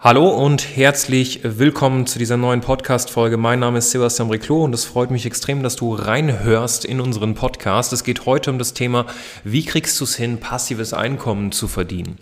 Hallo und herzlich willkommen zu dieser neuen Podcast-Folge. Mein Name ist Sebastian Riclo und es freut mich extrem, dass du reinhörst in unseren Podcast. Es geht heute um das Thema, wie kriegst du es hin, passives Einkommen zu verdienen?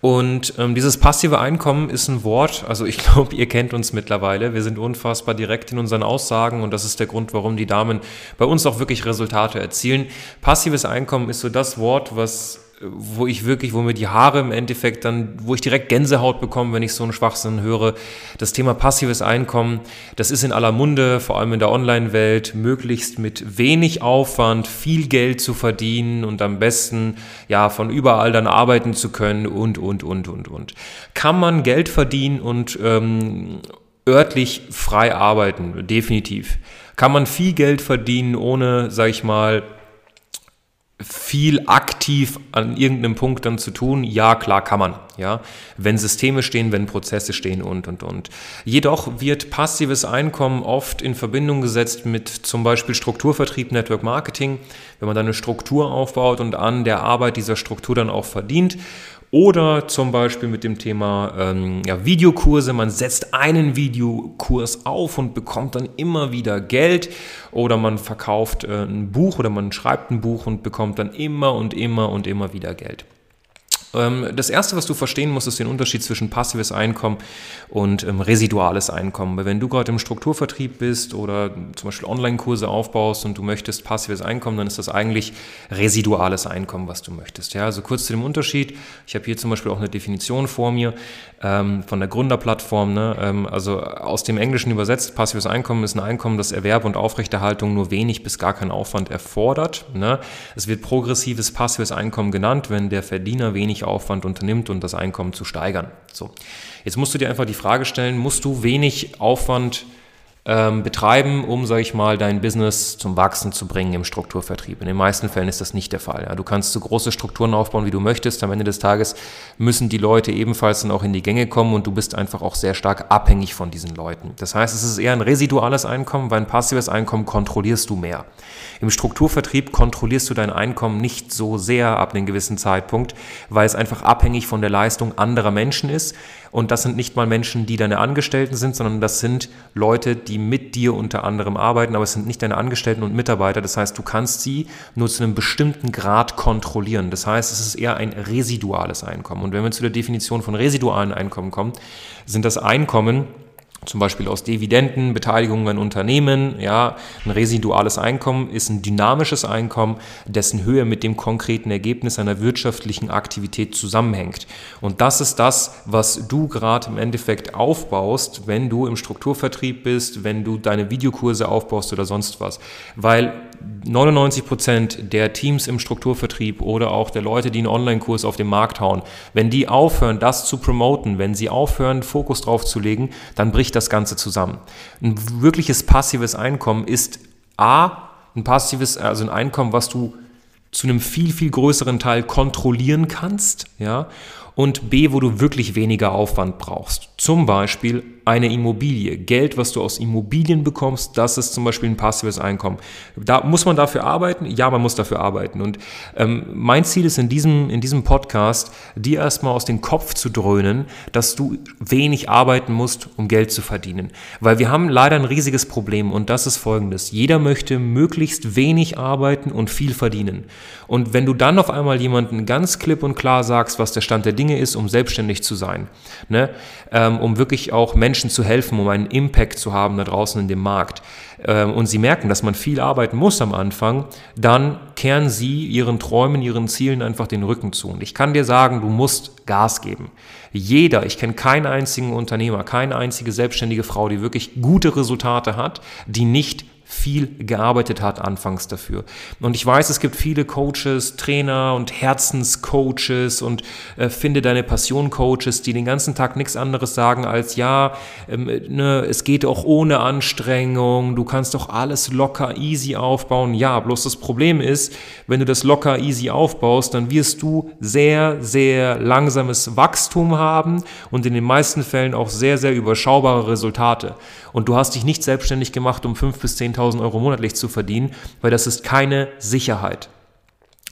Und ähm, dieses passive Einkommen ist ein Wort, also ich glaube, ihr kennt uns mittlerweile. Wir sind unfassbar direkt in unseren Aussagen und das ist der Grund, warum die Damen bei uns auch wirklich Resultate erzielen. Passives Einkommen ist so das Wort, was wo ich wirklich, wo mir die Haare im Endeffekt dann, wo ich direkt Gänsehaut bekomme, wenn ich so einen Schwachsinn höre. Das Thema passives Einkommen, das ist in aller Munde, vor allem in der Online-Welt, möglichst mit wenig Aufwand viel Geld zu verdienen und am besten ja von überall dann arbeiten zu können und, und, und, und, und. Kann man Geld verdienen und ähm, örtlich frei arbeiten? Definitiv. Kann man viel Geld verdienen, ohne, sag ich mal, viel aktiv an irgendeinem Punkt dann zu tun? Ja, klar kann man, ja. Wenn Systeme stehen, wenn Prozesse stehen und, und, und. Jedoch wird passives Einkommen oft in Verbindung gesetzt mit zum Beispiel Strukturvertrieb, Network Marketing. Wenn man dann eine Struktur aufbaut und an der Arbeit dieser Struktur dann auch verdient oder zum Beispiel mit dem Thema ähm, ja, Videokurse. Man setzt einen Videokurs auf und bekommt dann immer wieder Geld. Oder man verkauft äh, ein Buch oder man schreibt ein Buch und bekommt dann immer und immer und immer wieder Geld. Ähm, das Erste, was du verstehen musst, ist den Unterschied zwischen passives Einkommen und ähm, residuales Einkommen. Weil wenn du gerade im Strukturvertrieb bist oder zum Beispiel Online-Kurse aufbaust und du möchtest passives Einkommen, dann ist das eigentlich residuales Einkommen, was du möchtest. Ja, also kurz zu dem Unterschied. Ich habe hier zum Beispiel auch eine Definition vor mir ähm, von der Gründerplattform. Ne? Also aus dem Englischen übersetzt, passives Einkommen ist ein Einkommen, das Erwerb und Aufrechterhaltung nur wenig bis gar keinen Aufwand erfordert. Ne? Es wird progressives passives Einkommen genannt, wenn der Verdiener wenig Aufwand unternimmt und das Einkommen zu steigern. So. Jetzt musst du dir einfach die Frage stellen, musst du wenig Aufwand ähm, betreiben, um, sage ich mal, dein Business zum Wachsen zu bringen im Strukturvertrieb. In den meisten Fällen ist das nicht der Fall. Ja. Du kannst so große Strukturen aufbauen, wie du möchtest. Am Ende des Tages müssen die Leute ebenfalls dann auch in die Gänge kommen und du bist einfach auch sehr stark abhängig von diesen Leuten. Das heißt, es ist eher ein residuales Einkommen, weil ein passives Einkommen kontrollierst du mehr. Im Strukturvertrieb kontrollierst du dein Einkommen nicht so sehr ab einem gewissen Zeitpunkt, weil es einfach abhängig von der Leistung anderer Menschen ist. Und das sind nicht mal Menschen, die deine Angestellten sind, sondern das sind Leute, die mit dir unter anderem arbeiten, aber es sind nicht deine Angestellten und Mitarbeiter. Das heißt, du kannst sie nur zu einem bestimmten Grad kontrollieren. Das heißt, es ist eher ein residuales Einkommen. Und wenn wir zu der Definition von residualen Einkommen kommen, sind das Einkommen, zum Beispiel aus Dividenden, Beteiligungen an Unternehmen. Ja, ein residuales Einkommen ist ein dynamisches Einkommen, dessen Höhe mit dem konkreten Ergebnis einer wirtschaftlichen Aktivität zusammenhängt. Und das ist das, was du gerade im Endeffekt aufbaust, wenn du im Strukturvertrieb bist, wenn du deine Videokurse aufbaust oder sonst was. Weil 99 Prozent der Teams im Strukturvertrieb oder auch der Leute, die einen Online-Kurs auf den Markt hauen, wenn die aufhören, das zu promoten, wenn sie aufhören, Fokus drauf zu legen, dann bricht das Ganze zusammen. Ein wirkliches passives Einkommen ist A, ein passives, also ein Einkommen, was du zu einem viel, viel größeren Teil kontrollieren kannst, ja, und B, wo du wirklich weniger Aufwand brauchst. Zum Beispiel eine Immobilie. Geld, was du aus Immobilien bekommst, das ist zum Beispiel ein passives Einkommen. Da muss man dafür arbeiten? Ja, man muss dafür arbeiten. Und ähm, mein Ziel ist in diesem, in diesem Podcast, dir erstmal aus dem Kopf zu dröhnen, dass du wenig arbeiten musst, um Geld zu verdienen. Weil wir haben leider ein riesiges Problem und das ist folgendes. Jeder möchte möglichst wenig arbeiten und viel verdienen. Und wenn du dann auf einmal jemanden ganz klipp und klar sagst, was der Stand der Dinge ist, um selbstständig zu sein, ne, ähm, um wirklich auch Menschen Menschen zu helfen, um einen Impact zu haben da draußen in dem Markt ähm, und sie merken, dass man viel arbeiten muss am Anfang, dann kehren sie ihren Träumen, ihren Zielen einfach den Rücken zu. Und ich kann dir sagen, du musst Gas geben. Jeder, ich kenne keinen einzigen Unternehmer, keine einzige selbstständige Frau, die wirklich gute Resultate hat, die nicht viel gearbeitet hat anfangs dafür. Und ich weiß, es gibt viele Coaches, Trainer und Herzenscoaches und äh, finde deine Passion Coaches, die den ganzen Tag nichts anderes sagen als ja, ähm, ne, es geht auch ohne Anstrengung, du kannst doch alles locker easy aufbauen. Ja, bloß das Problem ist, wenn du das locker easy aufbaust, dann wirst du sehr, sehr langsames Wachstum haben und in den meisten Fällen auch sehr, sehr überschaubare Resultate. Und du hast dich nicht selbstständig gemacht, um 5.000 bis 10.000 Euro monatlich zu verdienen, weil das ist keine Sicherheit.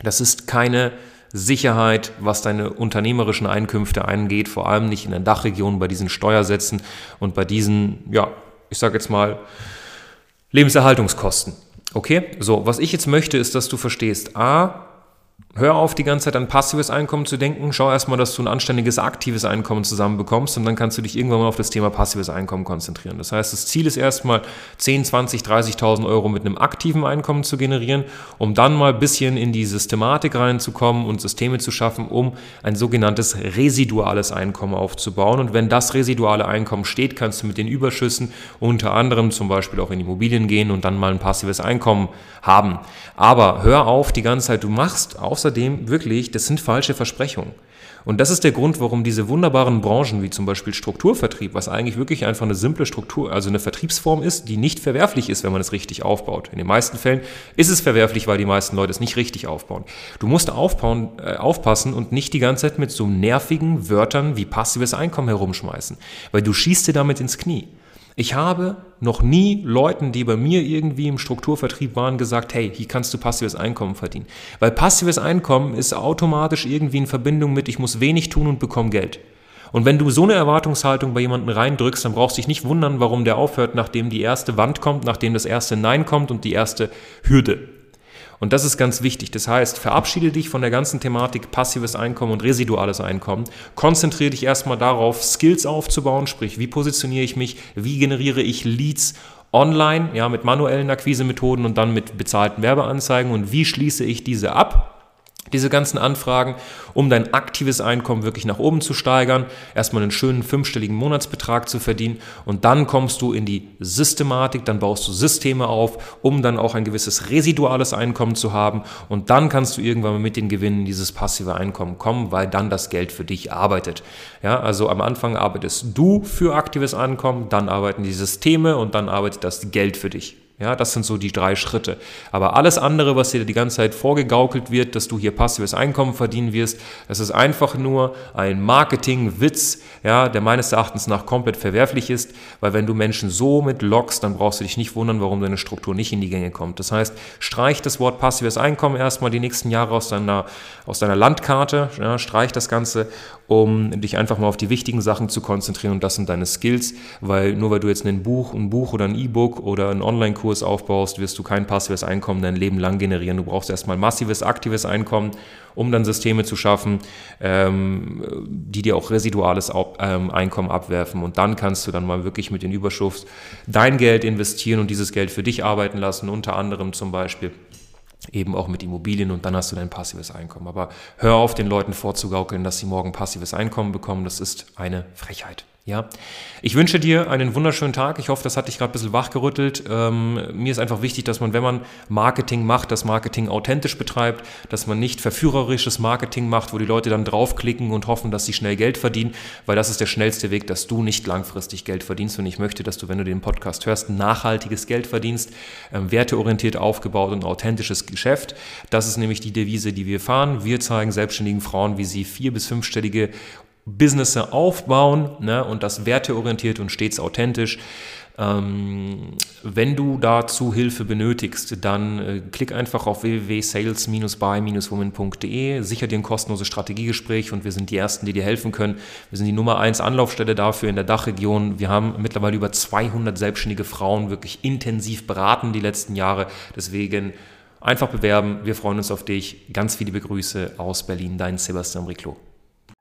Das ist keine Sicherheit, was deine unternehmerischen Einkünfte angeht, vor allem nicht in der Dachregion bei diesen Steuersätzen und bei diesen, ja, ich sage jetzt mal, Lebenserhaltungskosten. Okay, so, was ich jetzt möchte, ist, dass du verstehst, a, Hör auf, die ganze Zeit an passives Einkommen zu denken. Schau erstmal, dass du ein anständiges, aktives Einkommen zusammenbekommst und dann kannst du dich irgendwann mal auf das Thema passives Einkommen konzentrieren. Das heißt, das Ziel ist erstmal 10, 20, 30.000 Euro mit einem aktiven Einkommen zu generieren, um dann mal ein bisschen in die Systematik reinzukommen und Systeme zu schaffen, um ein sogenanntes residuales Einkommen aufzubauen. Und wenn das residuale Einkommen steht, kannst du mit den Überschüssen unter anderem zum Beispiel auch in Immobilien gehen und dann mal ein passives Einkommen haben. Aber hör auf, die ganze Zeit, du machst außerdem wirklich, das sind falsche Versprechungen. Und das ist der Grund, warum diese wunderbaren Branchen wie zum Beispiel Strukturvertrieb, was eigentlich wirklich einfach eine simple Struktur, also eine Vertriebsform ist, die nicht verwerflich ist, wenn man es richtig aufbaut. In den meisten Fällen ist es verwerflich, weil die meisten Leute es nicht richtig aufbauen. Du musst aufbauen, äh, aufpassen und nicht die ganze Zeit mit so nervigen Wörtern wie passives Einkommen herumschmeißen, weil du schießt dir damit ins Knie. Ich habe noch nie Leuten, die bei mir irgendwie im Strukturvertrieb waren, gesagt, hey, hier kannst du passives Einkommen verdienen. Weil passives Einkommen ist automatisch irgendwie in Verbindung mit, ich muss wenig tun und bekomme Geld. Und wenn du so eine Erwartungshaltung bei jemandem reindrückst, dann brauchst du dich nicht wundern, warum der aufhört, nachdem die erste Wand kommt, nachdem das erste Nein kommt und die erste Hürde. Und das ist ganz wichtig. Das heißt, verabschiede dich von der ganzen Thematik passives Einkommen und residuales Einkommen. Konzentriere dich erstmal darauf, Skills aufzubauen, sprich, wie positioniere ich mich, wie generiere ich Leads online, ja, mit manuellen Akquisemethoden und dann mit bezahlten Werbeanzeigen und wie schließe ich diese ab diese ganzen Anfragen, um dein aktives Einkommen wirklich nach oben zu steigern, erstmal einen schönen fünfstelligen Monatsbetrag zu verdienen und dann kommst du in die Systematik, dann baust du Systeme auf, um dann auch ein gewisses residuales Einkommen zu haben und dann kannst du irgendwann mit den Gewinnen dieses passive Einkommen kommen, weil dann das Geld für dich arbeitet. Ja, also am Anfang arbeitest du für aktives Einkommen, dann arbeiten die Systeme und dann arbeitet das Geld für dich. Ja, das sind so die drei Schritte. Aber alles andere, was dir die ganze Zeit vorgegaukelt wird, dass du hier passives Einkommen verdienen wirst, das ist einfach nur ein Marketingwitz, ja, der meines Erachtens nach komplett verwerflich ist, weil wenn du Menschen so mit lockst, dann brauchst du dich nicht wundern, warum deine Struktur nicht in die Gänge kommt. Das heißt, streich das Wort passives Einkommen erstmal die nächsten Jahre aus deiner, aus deiner Landkarte, ja, streich das Ganze um dich einfach mal auf die wichtigen Sachen zu konzentrieren und das sind deine Skills, weil nur weil du jetzt ein Buch, ein Buch oder ein E-Book oder einen Online-Kurs aufbaust, wirst du kein passives Einkommen dein Leben lang generieren. Du brauchst erstmal massives, aktives Einkommen, um dann Systeme zu schaffen, ähm, die dir auch residuales ähm, Einkommen abwerfen und dann kannst du dann mal wirklich mit den Überschuss dein Geld investieren und dieses Geld für dich arbeiten lassen, unter anderem zum Beispiel eben auch mit Immobilien und dann hast du dein passives Einkommen. Aber hör auf, den Leuten vorzugaukeln, dass sie morgen passives Einkommen bekommen. Das ist eine Frechheit. Ja, ich wünsche dir einen wunderschönen Tag. Ich hoffe, das hat dich gerade ein bisschen wachgerüttelt. Ähm, mir ist einfach wichtig, dass man, wenn man Marketing macht, das Marketing authentisch betreibt, dass man nicht verführerisches Marketing macht, wo die Leute dann draufklicken und hoffen, dass sie schnell Geld verdienen, weil das ist der schnellste Weg, dass du nicht langfristig Geld verdienst. Und ich möchte, dass du, wenn du den Podcast hörst, nachhaltiges Geld verdienst, ähm, werteorientiert aufgebaut und authentisches Geschäft. Das ist nämlich die Devise, die wir fahren. Wir zeigen selbstständigen Frauen, wie sie vier- bis fünfstellige Business aufbauen ne, und das werteorientiert und stets authentisch. Ähm, wenn du dazu Hilfe benötigst, dann äh, klick einfach auf www.sales-by-women.de, sicher dir ein kostenloses Strategiegespräch und wir sind die Ersten, die dir helfen können. Wir sind die Nummer 1 Anlaufstelle dafür in der Dachregion. Wir haben mittlerweile über 200 selbstständige Frauen wirklich intensiv beraten die letzten Jahre. Deswegen einfach bewerben. Wir freuen uns auf dich. Ganz viele Begrüße aus Berlin, dein Sebastian Riclo.